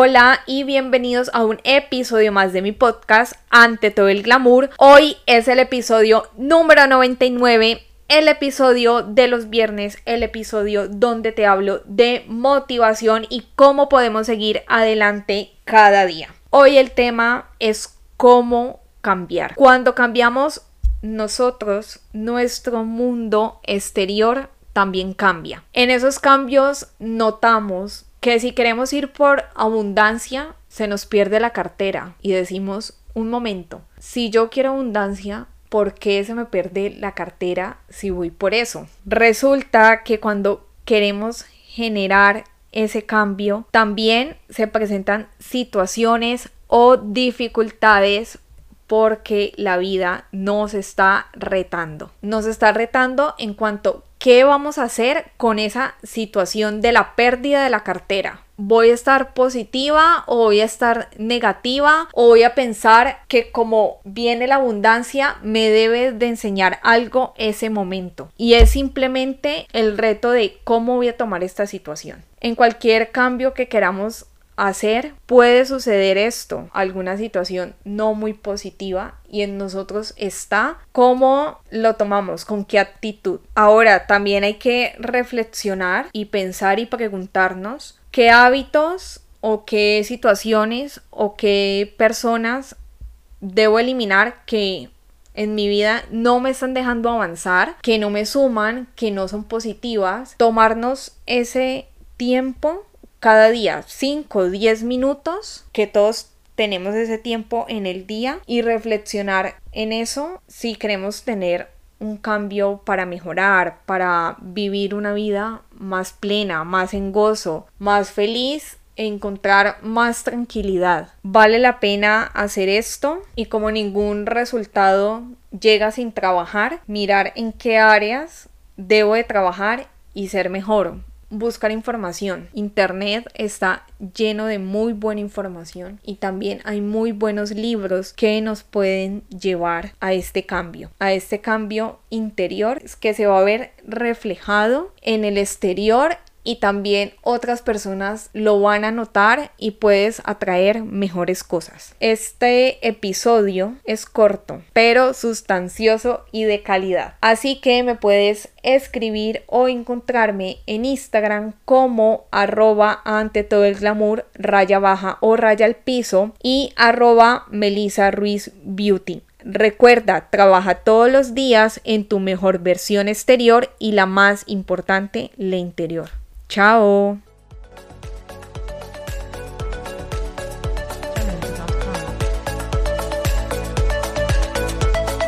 Hola y bienvenidos a un episodio más de mi podcast Ante todo el glamour. Hoy es el episodio número 99, el episodio de los viernes, el episodio donde te hablo de motivación y cómo podemos seguir adelante cada día. Hoy el tema es cómo cambiar. Cuando cambiamos nosotros, nuestro mundo exterior también cambia. En esos cambios notamos que si queremos ir por abundancia, se nos pierde la cartera y decimos, un momento, si yo quiero abundancia, ¿por qué se me pierde la cartera si voy por eso? Resulta que cuando queremos generar ese cambio, también se presentan situaciones o dificultades porque la vida nos está retando. Nos está retando en cuanto ¿Qué vamos a hacer con esa situación de la pérdida de la cartera? ¿Voy a estar positiva o voy a estar negativa o voy a pensar que como viene la abundancia me debe de enseñar algo ese momento? Y es simplemente el reto de cómo voy a tomar esta situación. En cualquier cambio que queramos hacer, puede suceder esto, alguna situación no muy positiva y en nosotros está cómo lo tomamos, con qué actitud. Ahora también hay que reflexionar y pensar y preguntarnos qué hábitos o qué situaciones o qué personas debo eliminar que en mi vida no me están dejando avanzar, que no me suman, que no son positivas. Tomarnos ese tiempo cada día 5 o 10 minutos, que todos tenemos ese tiempo en el día y reflexionar en eso si queremos tener un cambio para mejorar, para vivir una vida más plena, más en gozo, más feliz e encontrar más tranquilidad. Vale la pena hacer esto y como ningún resultado llega sin trabajar, mirar en qué áreas debo de trabajar y ser mejor buscar información. Internet está lleno de muy buena información y también hay muy buenos libros que nos pueden llevar a este cambio, a este cambio interior que se va a ver reflejado en el exterior y también otras personas lo van a notar y puedes atraer mejores cosas. Este episodio es corto, pero sustancioso y de calidad. Así que me puedes escribir o encontrarme en Instagram como arroba ante todo el glamour raya baja o raya al piso y arroba Melissa Ruiz Beauty. Recuerda, trabaja todos los días en tu mejor versión exterior y la más importante, la interior. Chao.